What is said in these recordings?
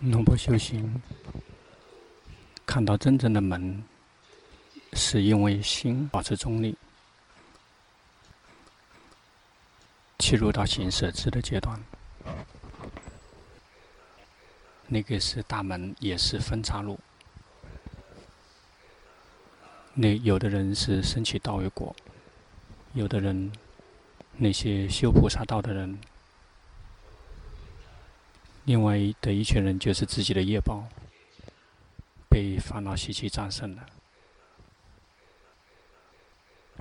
龙婆修行，看到真正的门，是因为心保持中立，切入到行舍支的阶段。那个是大门，也是分岔路。那有的人是升起道为果，有的人，那些修菩萨道的人。另外的一群人就是自己的业报，被烦恼习气战胜了。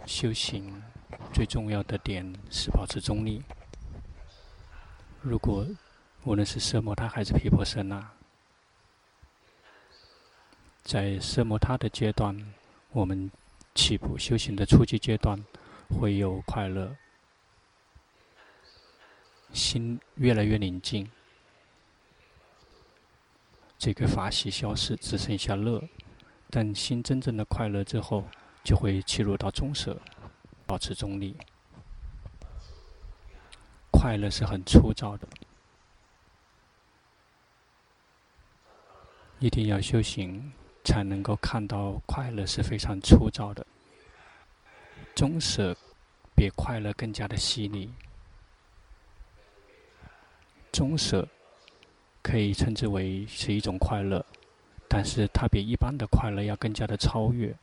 修行最重要的点是保持中立。如果无论是奢摩他还是毗婆舍那，在奢摩他的阶段，我们起步修行的初级阶段会有快乐，心越来越宁静。这个法喜消失，只剩下乐。但心真正的快乐之后，就会切入到中舍，保持中立。快乐是很粗糙的，一定要修行才能够看到快乐是非常粗糙的。中舍比快乐更加的细腻，中舍。可以称之为是一种快乐，但是它比一般的快乐要更加的超越。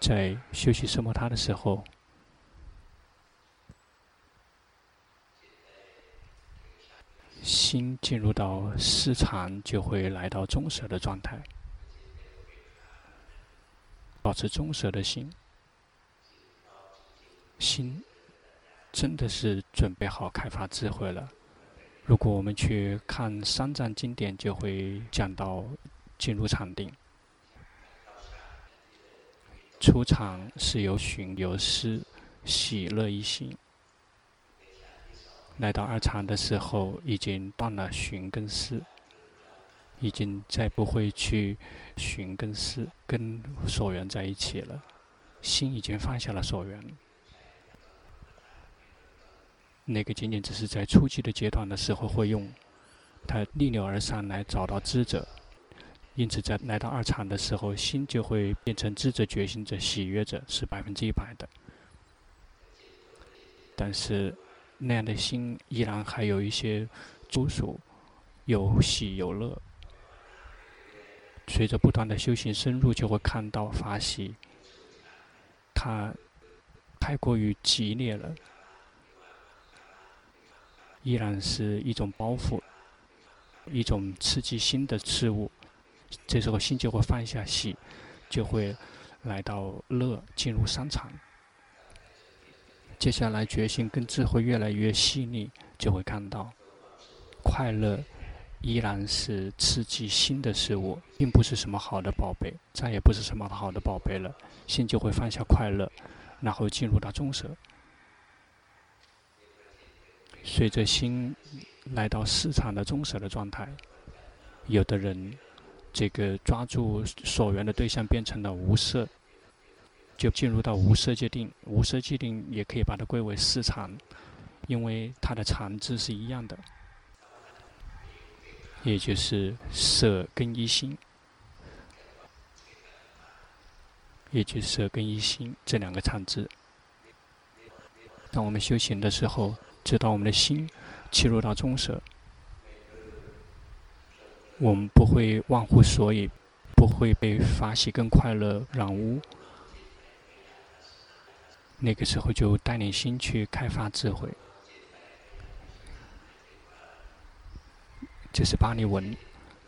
在修习奢摩他的时候，心进入到思禅，就会来到中舍的状态，保持中舍的心，心。真的是准备好开发智慧了。如果我们去看三藏经典，就会讲到进入禅定。初禅是由寻有思，喜乐一心。来到二禅的时候，已经断了寻跟思，已经再不会去寻跟思跟所缘在一起了，心已经放下了所缘。那个仅仅只是在初期的阶段的时候会用，它逆流而上来找到知者，因此在来到二禅的时候，心就会变成知者、觉醒者、喜悦者，是百分之一百的。但是那样的心依然还有一些诸属，有喜有乐。随着不断的修行深入，就会看到法喜，它太过于激烈了。依然是一种包袱，一种刺激心的事物。这时候心就会放下喜，就会来到乐，进入三场。接下来决心跟智慧越来越细腻，就会看到快乐依然是刺激心的事物，并不是什么好的宝贝，再也不是什么好的宝贝了。心就会放下快乐，然后进入到中舍。随着心来到四禅的中舍的状态，有的人这个抓住所缘的对象变成了无色，就进入到无色界定。无色界定也可以把它归为四禅，因为它的禅字是一样的，也就是色跟一心，也就是色跟一心这两个禅字。当我们修行的时候。直到我们的心切入到中舍，我们不会忘乎所以，不会被法喜跟快乐染污。那个时候就带领心去开发智慧，这是巴利文，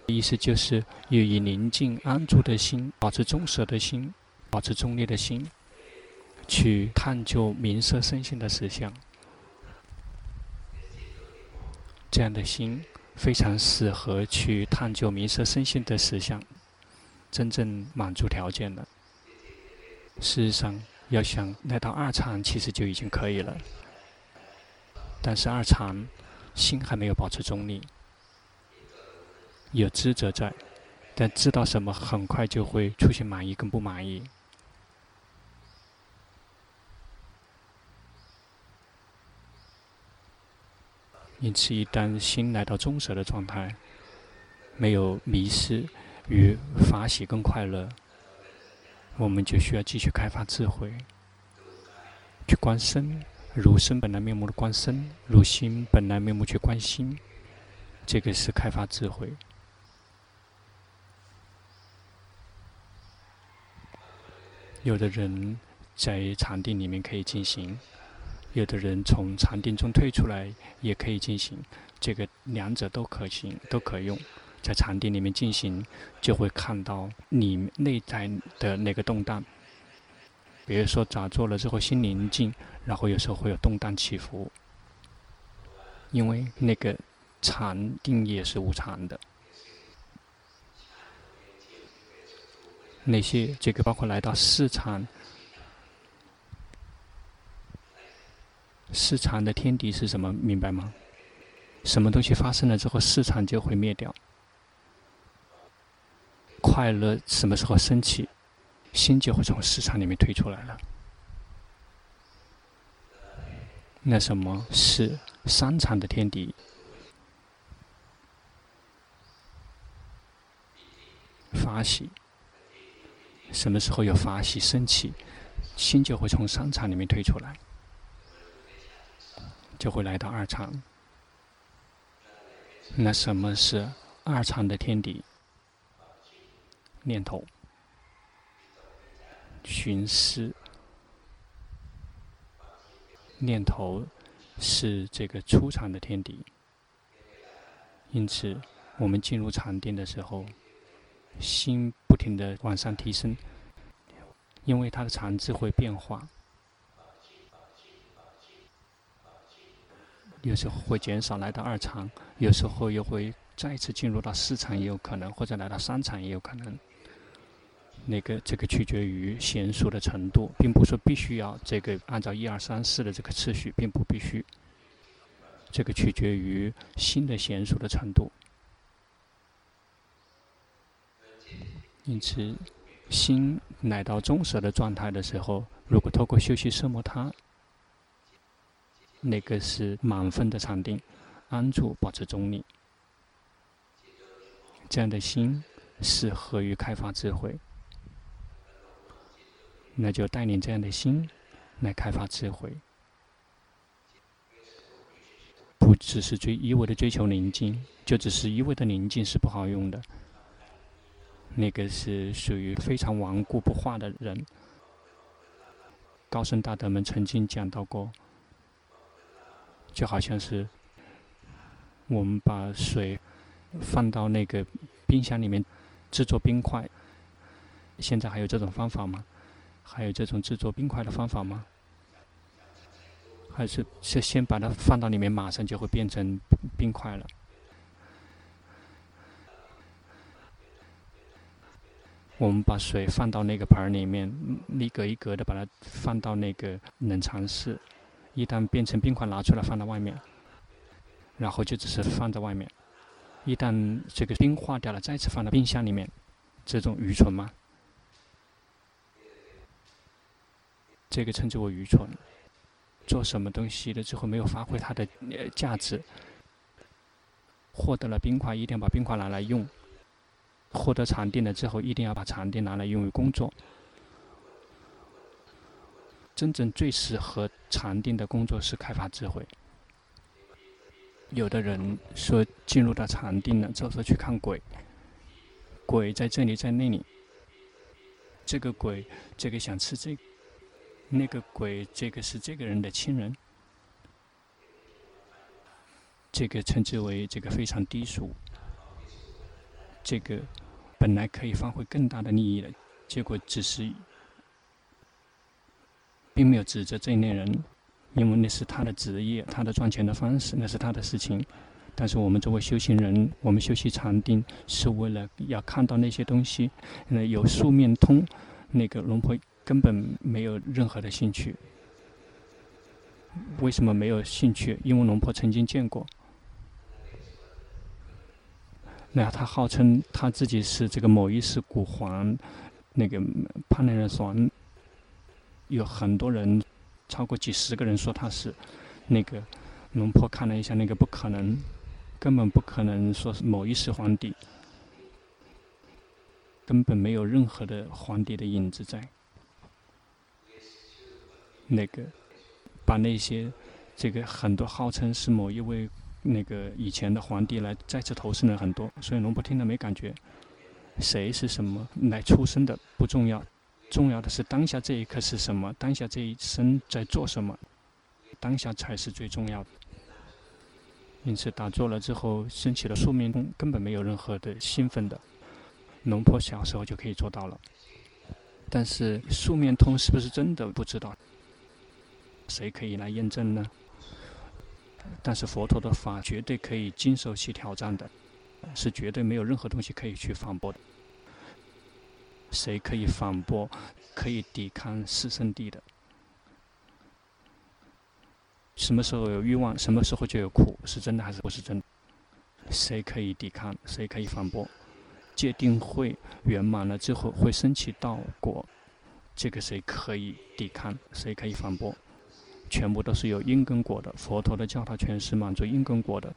意思就是要以宁静安住的心，保持中舍的心，保持中立的心，去探究名色身心的实相。这样的心非常适合去探究名色身心的实相，真正满足条件了。事实上，要想来到二禅，其实就已经可以了。但是二禅心还没有保持中立，有知者在，但知道什么，很快就会出现满意跟不满意。因此，一旦心来到中舍的状态，没有迷失与法喜跟快乐，我们就需要继续开发智慧，去观身，如身本来面目的观身，如心本来面目去观心，这个是开发智慧。有的人在禅定里面可以进行。有的人从禅定中退出来也可以进行，这个两者都可行，都可用。在禅定里面进行，就会看到你内在的那个动荡。比如说打坐了之后心宁静，然后有时候会有动荡起伏，因为那个禅定也是无常的。那些这个包括来到四禅。市场的天敌是什么？明白吗？什么东西发生了之后，市场就会灭掉。快乐什么时候升起，心就会从市场里面退出来了。那什么是三场的天敌？法喜。什么时候有法喜升起，心就会从商场里面退出来。就会来到二禅。那什么是二禅的天敌？念头、寻思。念头是这个初禅的天敌。因此，我们进入禅定的时候，心不停的往上提升，因为它的禅智会变化。有时候会减少，来到二禅；有时候又会再次进入到四禅，也有可能，或者来到三禅也有可能。那个这个取决于娴熟的程度，并不是说必须要这个按照一二三四的这个次序，并不必须。这个取决于心的娴熟的程度。因此，心来到中舍的状态的时候，如果透过休息奢摩他。那个是满分的禅定，安住保持中立，这样的心适合于开发智慧。那就带领这样的心来开发智慧，不只是追一味的追求宁静，就只是一味的宁静是不好用的。那个是属于非常顽固不化的人。高僧大德们曾经讲到过。就好像是我们把水放到那个冰箱里面制作冰块。现在还有这种方法吗？还有这种制作冰块的方法吗？还是是先把它放到里面，马上就会变成冰块了？我们把水放到那个盆里面，一格一格的把它放到那个冷藏室。一旦变成冰块，拿出来放到外面，然后就只是放在外面。一旦这个冰化掉了，再次放到冰箱里面，这种愚蠢吗？这个称之为愚蠢。做什么东西了之后没有发挥它的价值，获得了冰块，一定要把冰块拿来用；获得禅定了之后，一定要把禅定拿来用于工作。真正最适合禅定的工作是开发智慧。有的人说进入到禅定了，之后去看鬼，鬼在这里，在那里。这个鬼，这个想吃这个，那个鬼，这个是这个人的亲人。这个称之为这个非常低俗。这个本来可以发挥更大的利益的，结果只是。并没有指责这一类人，因为那是他的职业，他的赚钱的方式，那是他的事情。但是我们作为修行人，我们修习禅定是为了要看到那些东西。那有宿命通，那个龙婆根本没有任何的兴趣。为什么没有兴趣？因为龙婆曾经见过。那他号称他自己是这个某一世古皇，那个帕内人爽。有很多人，超过几十个人说他是那个龙婆看了一下，那个不可能，根本不可能说是某一世皇帝，根本没有任何的皇帝的影子在。那个把那些这个很多号称是某一位那个以前的皇帝来再次投生了很多，所以龙婆听了没感觉。谁是什么来出生的不重要，重要的是当下这一刻是什么，当下这一生在做什么，当下才是最重要的。因此打坐了之后，升起了宿命通，根本没有任何的兴奋的。龙婆小时候就可以做到了，但是宿命通是不是真的不知道，谁可以来验证呢？但是佛陀的法绝对可以经受起挑战的。是绝对没有任何东西可以去反驳的。谁可以反驳？可以抵抗四圣谛的？什么时候有欲望，什么时候就有苦，是真的还是不是真的？谁可以抵抗？谁可以反驳？界定会圆满了之后会升起道果，这个谁可以抵抗？谁可以反驳？全部都是有因跟果的。佛陀的教导全是满足因跟果的。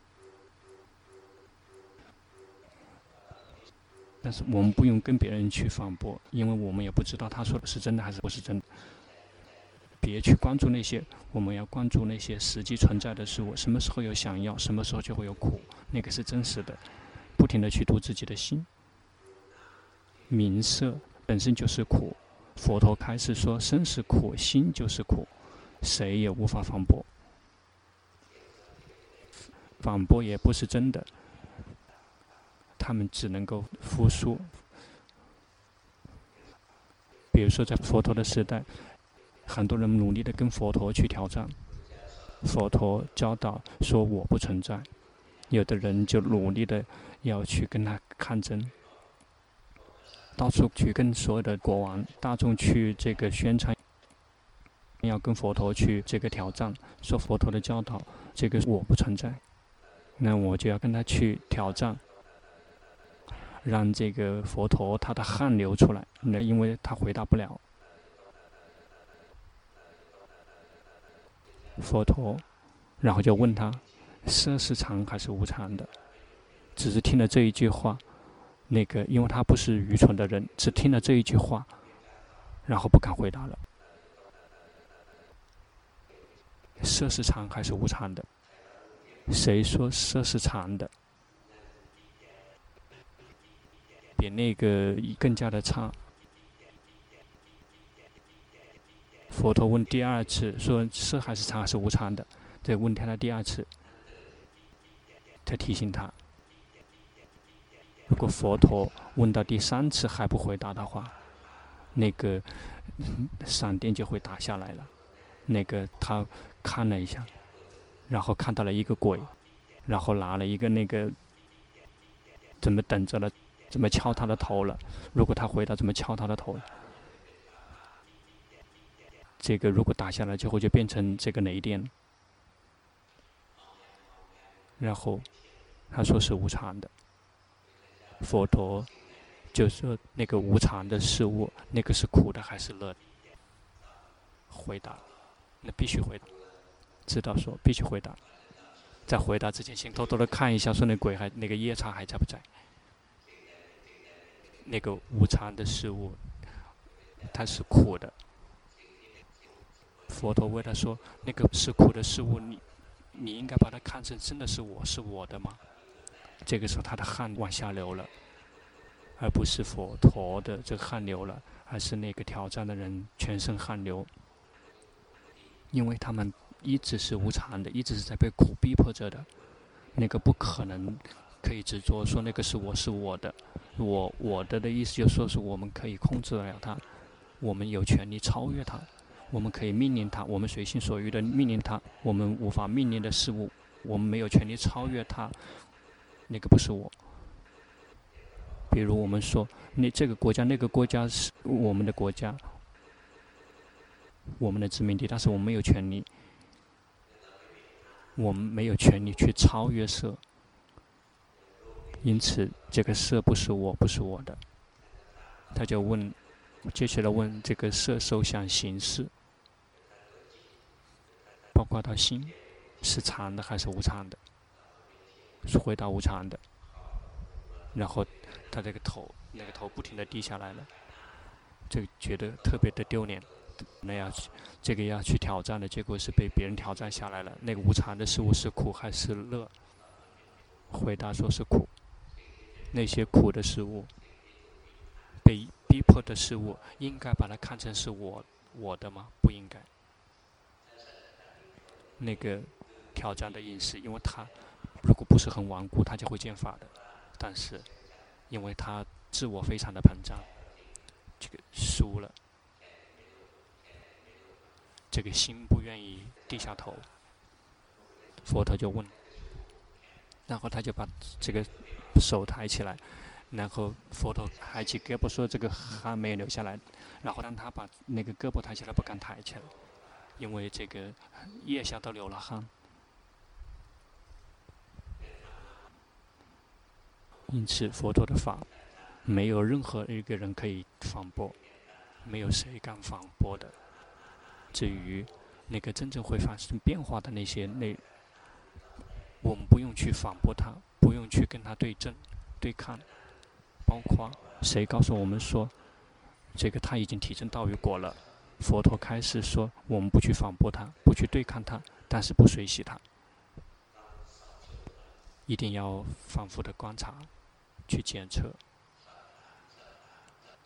我们不用跟别人去反驳，因为我们也不知道他说的是真的还是不是真的。别去关注那些，我们要关注那些实际存在的事物。什么时候有想要，什么时候就会有苦，那个是真实的。不停地去读自己的心。名色本身就是苦，佛陀开始说身是苦，心就是苦，谁也无法反驳。反驳也不是真的。他们只能够复述。比如说，在佛陀的时代，很多人努力的跟佛陀去挑战，佛陀教导说我不存在，有的人就努力的要去跟他抗争，到处去跟所有的国王、大众去这个宣传，要跟佛陀去这个挑战，说佛陀的教导这个我不存在，那我就要跟他去挑战。让这个佛陀他的汗流出来，那因为他回答不了。佛陀，然后就问他：色是常还是无常的？只是听了这一句话，那个因为他不是愚蠢的人，只听了这一句话，然后不敢回答了。色是常还是无常的？谁说色是常的？比那个更加的差。佛陀问第二次，说是还是常还是无常的？再问他的第二次，他提醒他，如果佛陀问到第三次还不回答的话，那个闪电就会打下来了。那个他看了一下，然后看到了一个鬼，然后拿了一个那个，怎么等着了？怎么敲他的头了？如果他回答怎么敲他的头？这个如果打下来之后就变成这个雷电。然后他说是无常的。佛陀就说那个无常的事物，那个是苦的还是乐的？回答，那必须回答。知道说必须回答。在回答之前，先偷偷的看一下，说那鬼还那个夜叉还在不在？那个无常的事物，它是苦的。佛陀为他说：“那个是苦的事物，你你应该把它看成真的是我是我的吗？”这个时候他的汗往下流了，而不是佛陀的这个汗流了，而是那个挑战的人全身汗流，因为他们一直是无常的，一直是在被苦逼迫着的，那个不可能。可以执着说那个是我是我的，我我的的意思就说是我们可以控制得了它，我们有权利超越它，我们可以命令它，我们随心所欲的命令它，我们无法命令的事物，我们没有权利超越它，那个不是我。比如我们说，那这个国家那个国家是我们的国家，我们的殖民地，但是我们没有权利，我们没有权利去超越色。因此，这个色不是我，不是我的。他就问，接下来问这个色受想行识，包括他心，是常的还是无常的？是回答无常的。然后他这个头，那个头不停地低下来了，就觉得特别的丢脸。那要去这个要去挑战的结果是被别人挑战下来了。那个无常的事物是苦还是乐？回答说是苦。那些苦的事物，被逼迫的事物，应该把它看成是我我的吗？不应该。那个挑战的意思，因为他如果不是很顽固，他就会见法的。但是，因为他自我非常的膨胀，这个输了。这个心不愿意低下头，佛陀就问，然后他就把这个手抬起来，然后佛陀抬起胳膊说：“这个汗没有流下来。”然后让他把那个胳膊抬起来，不敢抬起来，因为这个腋下都流了汗。因此，佛陀的法没有任何一个人可以反驳，没有谁敢反驳的。至于那个真正会发生变化的那些内，我们不用去反驳他，不用去跟他对证、对抗。包括谁告诉我们说，这个他已经体证道与果了？佛陀开始说，我们不去反驳他，不去对抗他，但是不随喜他，一定要反复的观察，去检测，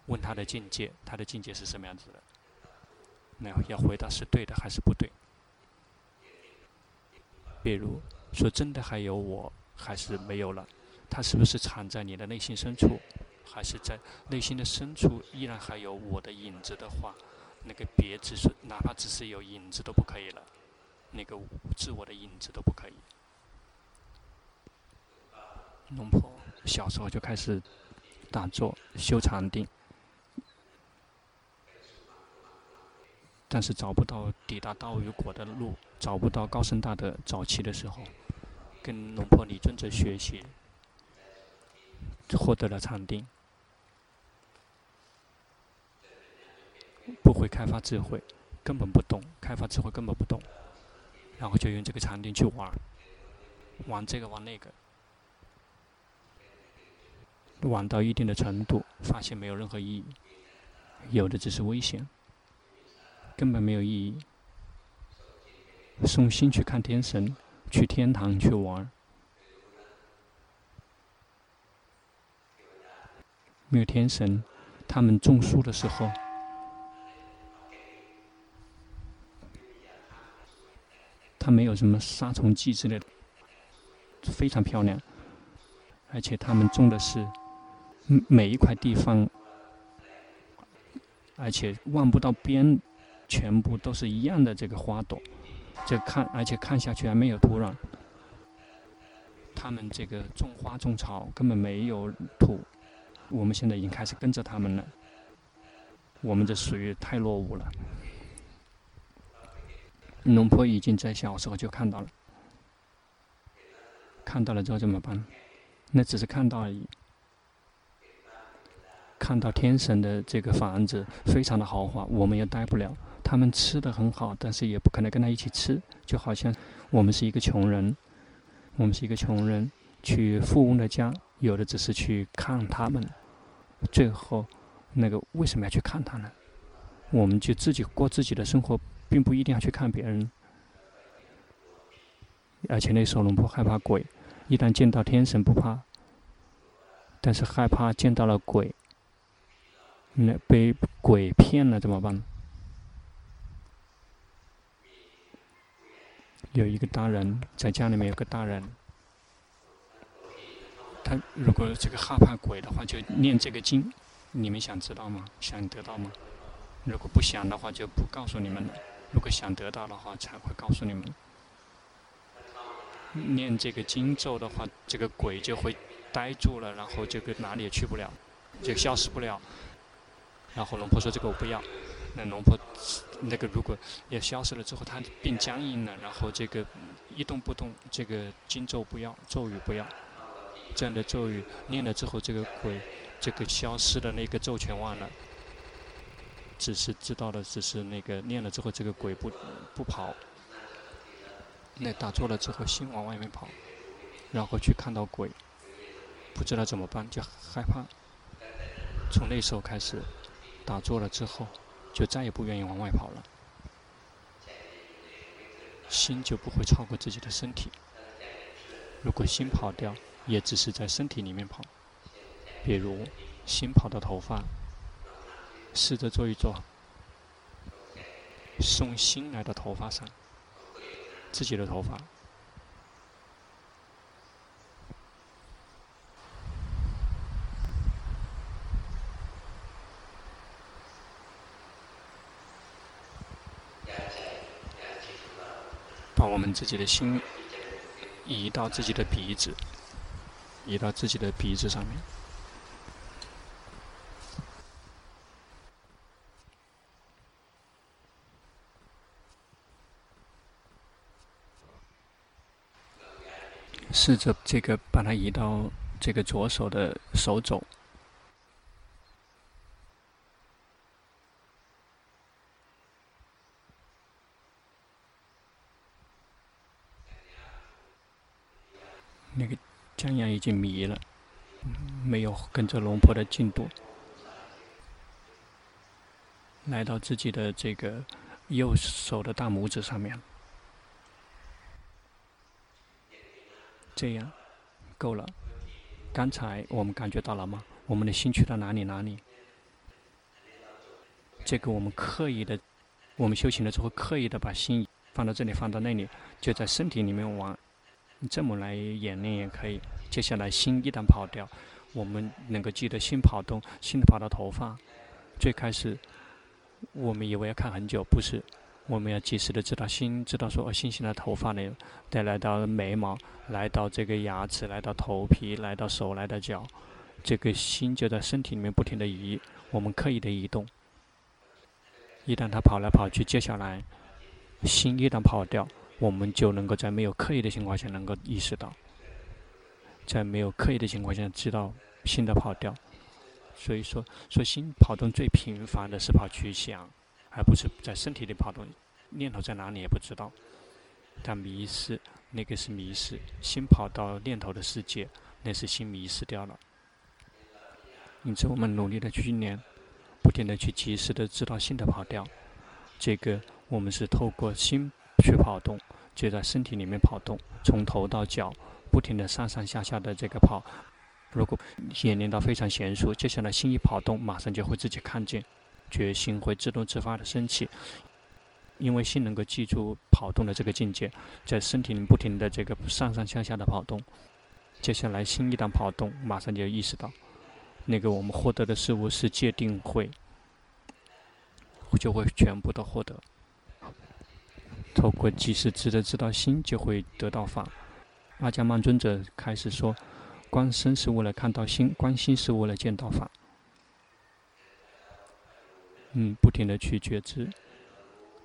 问他的境界，他的境界是什么样子的？那要回答是对的还是不对？比如说，真的还有我，还是没有了？它是不是藏在你的内心深处？还是在内心的深处依然还有我的影子的话，那个别只是哪怕只是有影子都不可以了，那个自我的影子都不可以。龙婆小时候就开始打坐修禅定。但是找不到抵达道与果的路，找不到高僧大德早期的时候，跟龙婆李尊者学习，获得了禅定，不会开发智慧，根本不懂开发智慧，根本不懂，然后就用这个禅定去玩，玩这个玩那个，玩到一定的程度，发现没有任何意义，有的只是危险。根本没有意义。送心去看天神，去天堂去玩，没有天神，他们种树的时候，他没有什么杀虫剂之类的，非常漂亮。而且他们种的是每一块地方，而且望不到边。全部都是一样的这个花朵，这看而且看下去还没有土壤。他们这个种花种草根本没有土，我们现在已经开始跟着他们了。我们这属于太落伍了。农坡已经在小时候就看到了，看到了之后怎么办？那只是看到而已。看到天神的这个房子非常的豪华，我们也待不了。他们吃的很好，但是也不可能跟他一起吃，就好像我们是一个穷人，我们是一个穷人去富翁的家，有的只是去看他们，最后那个为什么要去看他呢？我们就自己过自己的生活，并不一定要去看别人。而且那时候龙婆害怕鬼，一旦见到天神不怕，但是害怕见到了鬼，那被鬼骗了怎么办？有一个大人在家里面，有个大人，他如果这个害怕鬼的话，就念这个经。你们想知道吗？想得到吗？如果不想的话，就不告诉你们了。如果想得到的话，才会告诉你们。念这个经咒的话，这个鬼就会呆住了，然后这个哪里也去不了，就消失不了。然后龙婆说：“这个我不要。”那龙婆。那个如果也消失了之后，他变僵硬了，然后这个一动不动，这个经咒不要，咒语不要，这样的咒语念了之后，这个鬼这个消失的那个咒全忘了，只是知道的只是那个念了之后，这个鬼不不跑。那打坐了之后，心往外面跑，然后去看到鬼，不知道怎么办，就害怕。从那时候开始，打坐了之后，就再也不愿意往外跑了。心就不会超过自己的身体。如果心跑掉，也只是在身体里面跑。比如，心跑到头发，试着做一做，送心来到头发上。自己的头发，们自己的心移到自己的鼻子，移到自己的鼻子上面。试着这个把它移到这个左手的手肘，那个江阳已经迷了，没有跟着龙婆的进度，来到自己的这个右手的大拇指上面。这样，够了。刚才我们感觉到了吗？我们的心去到哪里哪里？这个我们刻意的，我们修行的时候刻意的把心放到这里，放到那里，就在身体里面玩。这么来演练也可以。接下来心一旦跑掉，我们能够记得心跑动，心跑到头发。最开始，我们以为要看很久，不是。我们要及时的知道心，知道说哦，心行的头发呢，再来到眉毛，来到这个牙齿，来到头皮，来到手，来到脚，这个心就在身体里面不停的移，我们刻意的移动。一旦它跑来跑去，接下来心一旦跑掉，我们就能够在没有刻意的情况下能够意识到，在没有刻意的情况下知道心的跑掉。所以说，说心跑动最频繁的是跑去想。而不是在身体里跑动，念头在哪里也不知道。但迷失，那个是迷失，心跑到念头的世界，那是心迷失掉了。因此，我们努力的去训练，不停的去及时的知道心的跑掉。这个我们是透过心去跑动，就在身体里面跑动，从头到脚，不停的上上下下的这个跑。如果演练到非常娴熟，接下来心一跑动，马上就会自己看见。决心会自动自发的升起，因为心能够记住跑动的这个境界，在身体里不停的这个上上下下的跑动。接下来心一旦跑动，马上就意识到，那个我们获得的事物是界定会，就会全部都获得。透过及时知的知道心，就会得到法。阿伽曼尊者开始说：观身是为了看到心，观心是为了见到法。嗯，不停的去觉知，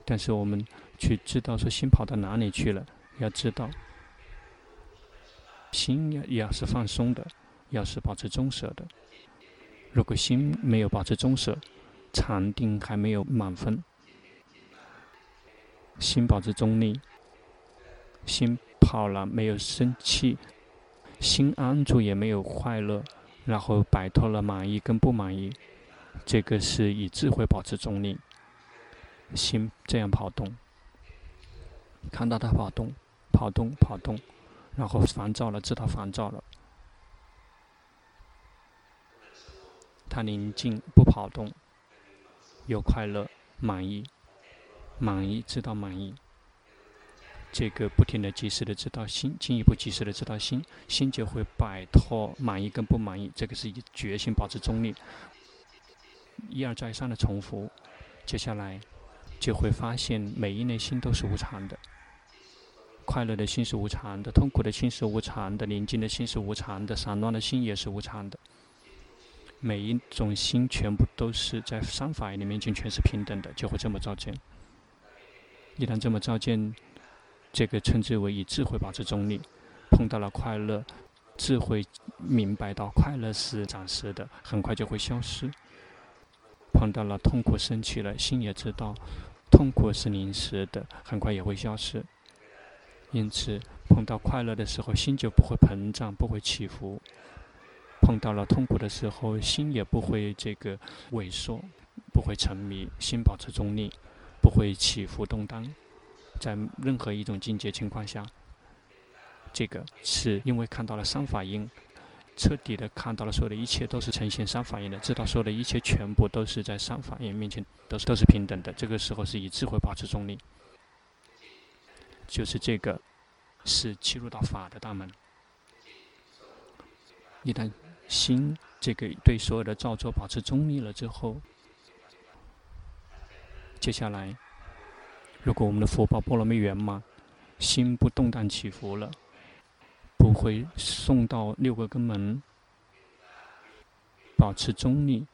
但是我们去知道说心跑到哪里去了，要知道，心要要是放松的，要是保持中舍的。如果心没有保持中舍，禅定还没有满分，心保持中立，心好了没有生气，心安住也没有快乐，然后摆脱了满意跟不满意。这个是以智慧保持中立，心这样跑动，看到它跑动，跑动，跑动，然后烦躁了，知道烦躁了，它宁静不跑动，有快乐，满意，满意知道满意，这个不停的及时的知道心，进一步及时的知道心，心就会摆脱满意跟不满意，这个是以决心保持中立。一而再三的重复，接下来就会发现每一内心都是无常的。快乐的心是无常的，痛苦的心是无常的，宁静的心是无常的，散乱的心也是无常的。每一种心全部都是在三法里面就全是平等的，就会这么照见。一旦这么照见，这个称之为以智慧保持中立。碰到了快乐，智慧明白到快乐是暂时的，很快就会消失。碰到了痛苦生气了，心也知道痛苦是临时的，很快也会消失。因此，碰到快乐的时候，心就不会膨胀，不会起伏；碰到了痛苦的时候，心也不会这个萎缩，不会沉迷，心保持中立，不会起伏动荡。在任何一种境界情况下，这个是因为看到了三法印，彻底的看到了所有的一切都是呈现三法印的，知道所有的一切全部都是在三法印面前都是都是平等的。这个时候是以智慧保持中立。就是这个，是切入到法的大门。一旦心这个对所有的造作保持中立了之后，接下来，如果我们的福报波罗蜜圆满，心不动荡起伏了，不会送到六个根门，保持中立，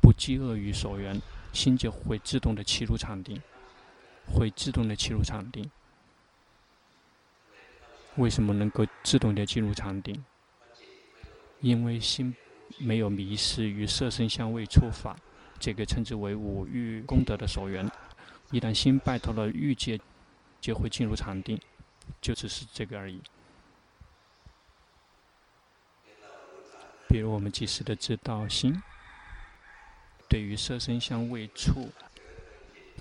不饥饿于所缘，心就会自动的契入禅定，会自动的契入禅定。为什么能够自动的进入禅定？因为心没有迷失于色声香味触法，这个称之为五欲功德的所缘。一旦心摆脱了欲界，就会进入禅定，就只是这个而已。比如我们及时的知道心，对于色身香味触，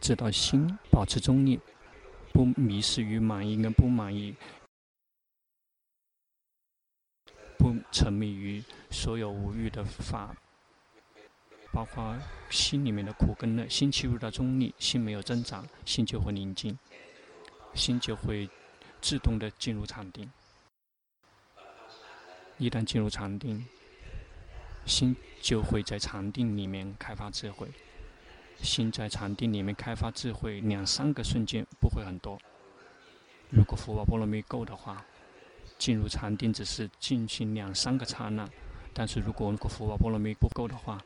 知道心保持中立，不迷失于满意跟不满意。不沉迷于所有无欲的法，包括心里面的苦跟乐，心进入到中立，心没有挣扎，心就会宁静，心就会自动的进入禅定。一旦进入禅定，心就会在禅定里面开发智慧。心在禅定里面开发智慧，两三个瞬间不会很多。如果福报波罗蜜够的话。进入禅定只是进行两三个刹那，但是如果如果福报波罗蜜不够的话，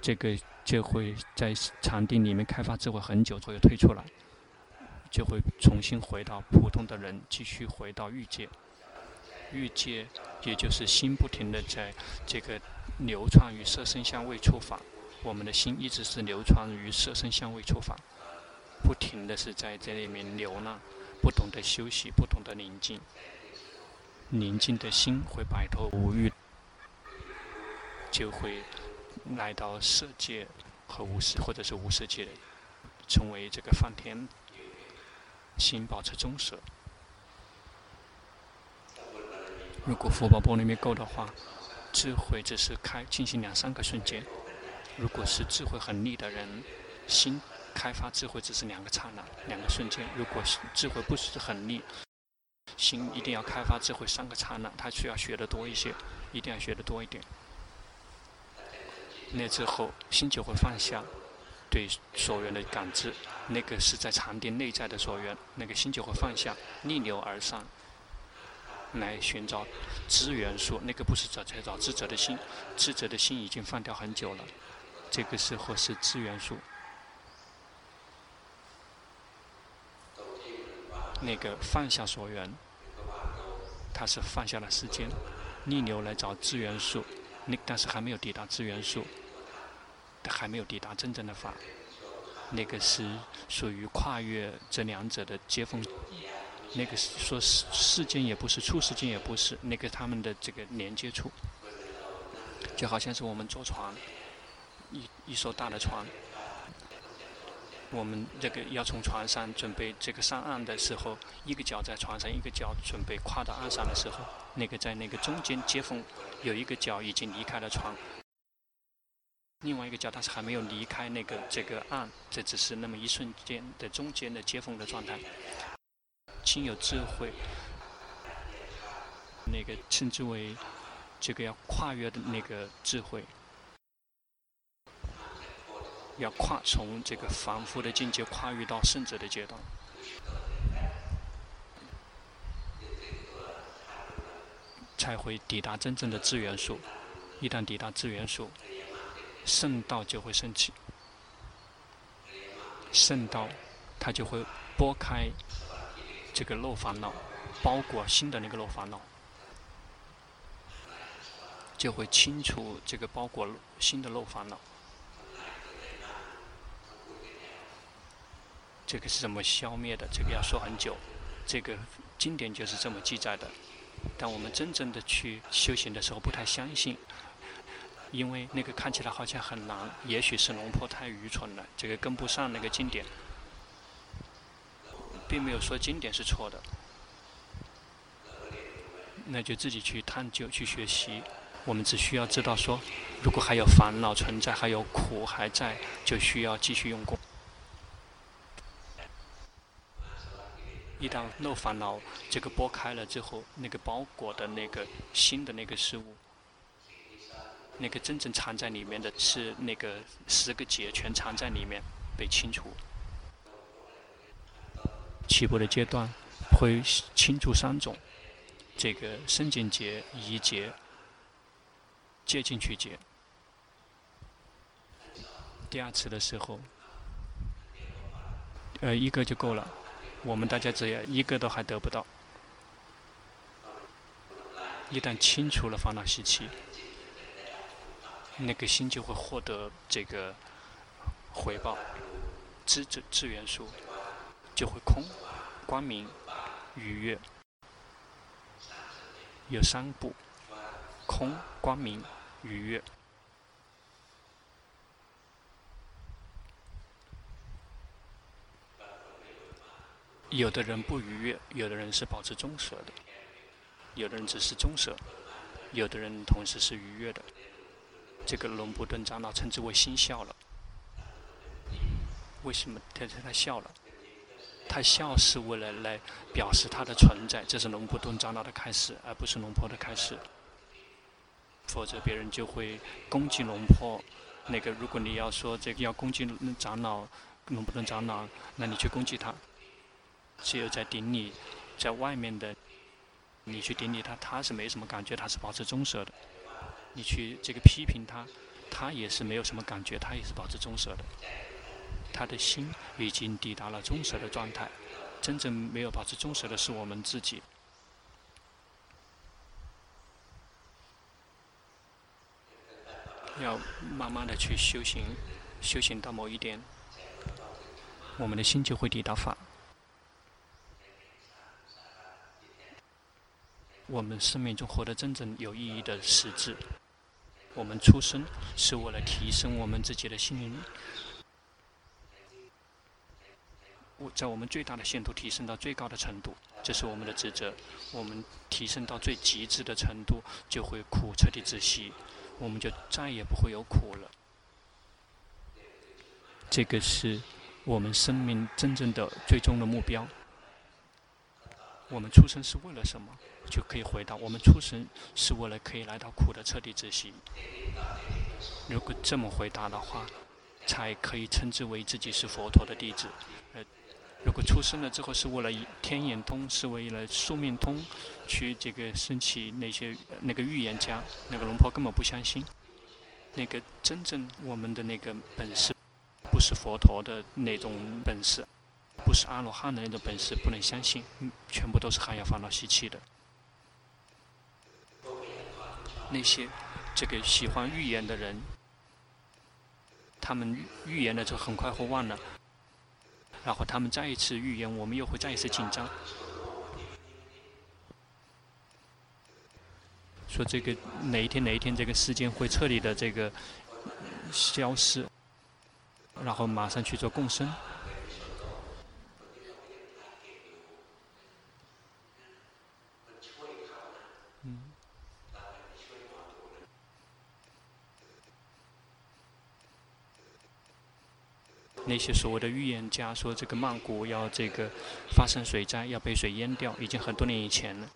这个就会在禅定里面开发智慧很久，才会退出来，就会重新回到普通的人，继续回到欲界。欲界也就是心不停的在这个流传于色声香味触法，我们的心一直是流传于色声香味触法，不停的是在这里面流浪，不懂得休息，不懂得宁静。宁静的心会摆脱无欲，就会来到色界和无色，或者是无色界的，成为这个梵天。心保持中舍。如果福报波罗蜜够的话，智慧只是开进行两三个瞬间。如果是智慧很利的人，心开发智慧只是两个刹那、两个瞬间。如果是智慧不是很利。心一定要开发智慧，三个刹那，他需要学得多一些，一定要学得多一点。那之后，心就会放下对所缘的感知，那个是在禅定内在的所缘，那个心就会放下，逆流而上，来寻找资源数。那个不是找在找智者的心，智者的心已经放掉很久了，这个时候是资源数。那个放下所缘。他是放下了时间，逆流来找资源数，那但是还没有抵达资源数，还没有抵达真正的法，那个是属于跨越这两者的接缝，那个说世世间也不是，处世间也不是，那个他们的这个连接处，就好像是我们坐船，一一艘大的船。我们这个要从船上准备这个上岸的时候，一个脚在船上，一个脚准备跨到岸上的时候，那个在那个中间接缝，有一个脚已经离开了船，另外一个脚它是还没有离开那个这个岸，这只是那么一瞬间的中间的接缝的状态。心有智慧，那个称之为这个要跨越的那个智慧。要跨从这个凡夫的境界跨越到圣者的阶段，才会抵达真正的资源数。一旦抵达资源数，圣道就会升起。圣道，它就会拨开这个漏烦恼，包裹新的那个漏烦恼，就会清除这个包裹新的漏烦恼。这个是怎么消灭的？这个要说很久。这个经典就是这么记载的。但我们真正的去修行的时候，不太相信，因为那个看起来好像很难，也许是龙婆太愚蠢了，这个跟不上那个经典，并没有说经典是错的。那就自己去探究、去学习。我们只需要知道说，如果还有烦恼存在，还有苦还在，就需要继续用功。一旦漏烦恼这个剥开了之后，那个包裹的那个新的那个事物，那个真正藏在里面的是那个十个结全藏在里面被清除。起步的阶段会清除三种。这个生净结、疑结、戒禁取结。第二次的时候，呃，一个就够了。我们大家只要一个都还得不到。一旦清除了烦恼习气，那个心就会获得这个回报，质质质元素就会空、光明、愉悦。有三步：空、光明、愉悦。有的人不愉悦，有的人是保持中舍的，有的人只是中舍，有的人同时是愉悦的。这个龙布顿长老称之为“心笑了”。为什么他说他笑了？他笑是为了来表示他的存在，这是龙布顿长老的开始，而不是龙婆的开始。否则别人就会攻击龙婆。那个，如果你要说这个要攻击长老，龙布顿长老，那你去攻击他。只有在顶礼，在外面的，你去顶礼他，他是没什么感觉，他是保持中舍的。你去这个批评他，他也是没有什么感觉，他也是保持中舍的。他的心已经抵达了中舍的状态，真正没有保持中舍的是我们自己。要慢慢的去修行，修行到某一点，我们的心就会抵达法。我们生命中活得真正有意义的实质。我们出生是为了提升我们自己的心灵。在我们最大的限度提升到最高的程度，这是我们的职责。我们提升到最极致的程度，就会苦彻底窒息，我们就再也不会有苦了。这个是我们生命真正的最终的目标。我们出生是为了什么？就可以回答：我们出生是为了可以来到苦的彻底止息。如果这么回答的话，才可以称之为自己是佛陀的弟子。呃。如果出生了之后是为了天眼通，是为了宿命通，去这个升起那些那个预言家，那个龙婆根本不相信。那个真正我们的那个本事，不是佛陀的那种本事，不是阿罗汉的那种本事，不能相信，全部都是含有烦恼习气的。那些这个喜欢预言的人，他们预言了之后很快会忘了。然后他们再一次预言，我们又会再一次紧张，说这个哪一天哪一天这个事件会彻底的这个消失，然后马上去做共生。那些所谓的预言家说，这个曼谷要这个发生水灾，要被水淹掉，已经很多年以前了，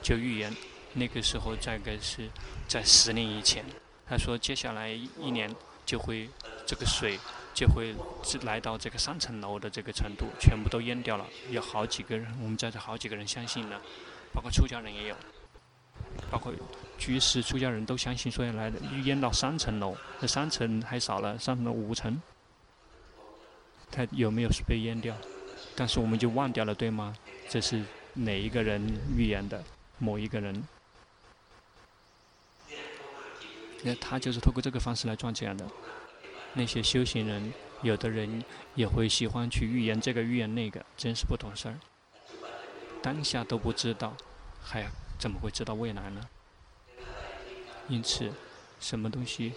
就预言。那个时候大概是在十年以前，他说接下来一年就会这个水就会来到这个三层楼的这个程度，全部都淹掉了。有好几个人，我们在这好几个人相信了，包括出家人也有，包括居士、出家人都相信说要来的，淹到三层楼，那三层还少了，三层五层。他有没有被淹掉？但是我们就忘掉了，对吗？这是哪一个人预言的？某一个人？那他就是通过这个方式来赚钱的。那些修行人，有的人也会喜欢去预言这个预言那个，真是不懂事儿。当下都不知道，还怎么会知道未来呢？因此，什么东西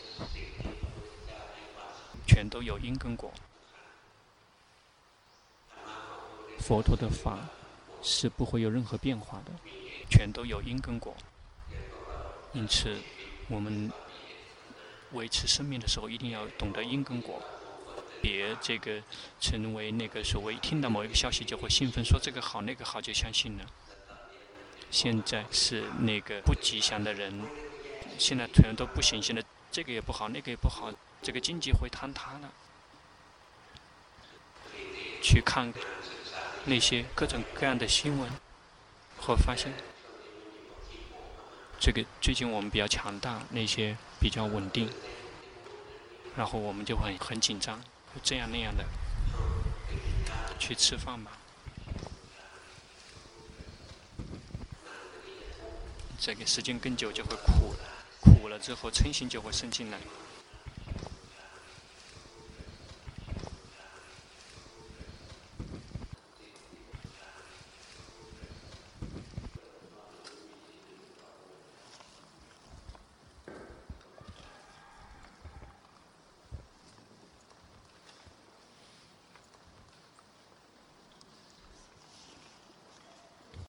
全都有因跟果。佛陀的法是不会有任何变化的，全都有因跟果。因此，我们维持生命的时候，一定要懂得因跟果。别这个成为那个所谓听到某一个消息就会兴奋，说这个好那个好就相信了。现在是那个不吉祥的人，现在全都不行，现在这个也不好，那个也不好，这个经济会坍塌了。去看那些各种各样的新闻，会发现这个最近我们比较强大，那些比较稳定，然后我们就会很紧张。这样那样的，去吃饭吧。这个时间更久就会苦了，苦了之后嗔心就会生进来。